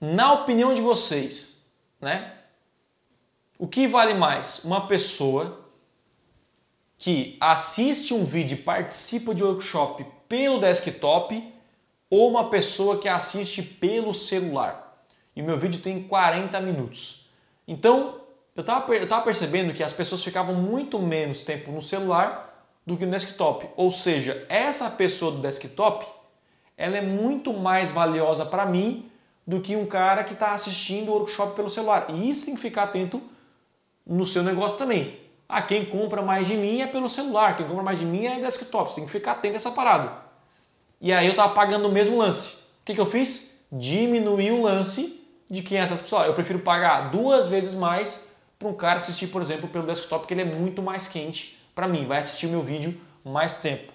na opinião de vocês, né? O que vale mais? Uma pessoa que assiste um vídeo e participa de workshop pelo desktop ou uma pessoa que assiste pelo celular. E o meu vídeo tem 40 minutos. Então, eu estava percebendo que as pessoas ficavam muito menos tempo no celular do que no desktop. Ou seja, essa pessoa do desktop, ela é muito mais valiosa para mim do que um cara que está assistindo o workshop pelo celular. E isso tem que ficar atento no seu negócio também. Ah, quem compra mais de mim é pelo celular, quem compra mais de mim é desktop. Você tem que ficar atento a essa parada. E aí eu estava pagando o mesmo lance. O que, que eu fiz? Diminuí o lance de quem é essa pessoa. Eu prefiro pagar duas vezes mais para um cara assistir, por exemplo, pelo desktop, porque ele é muito mais quente para mim, vai assistir meu vídeo mais tempo.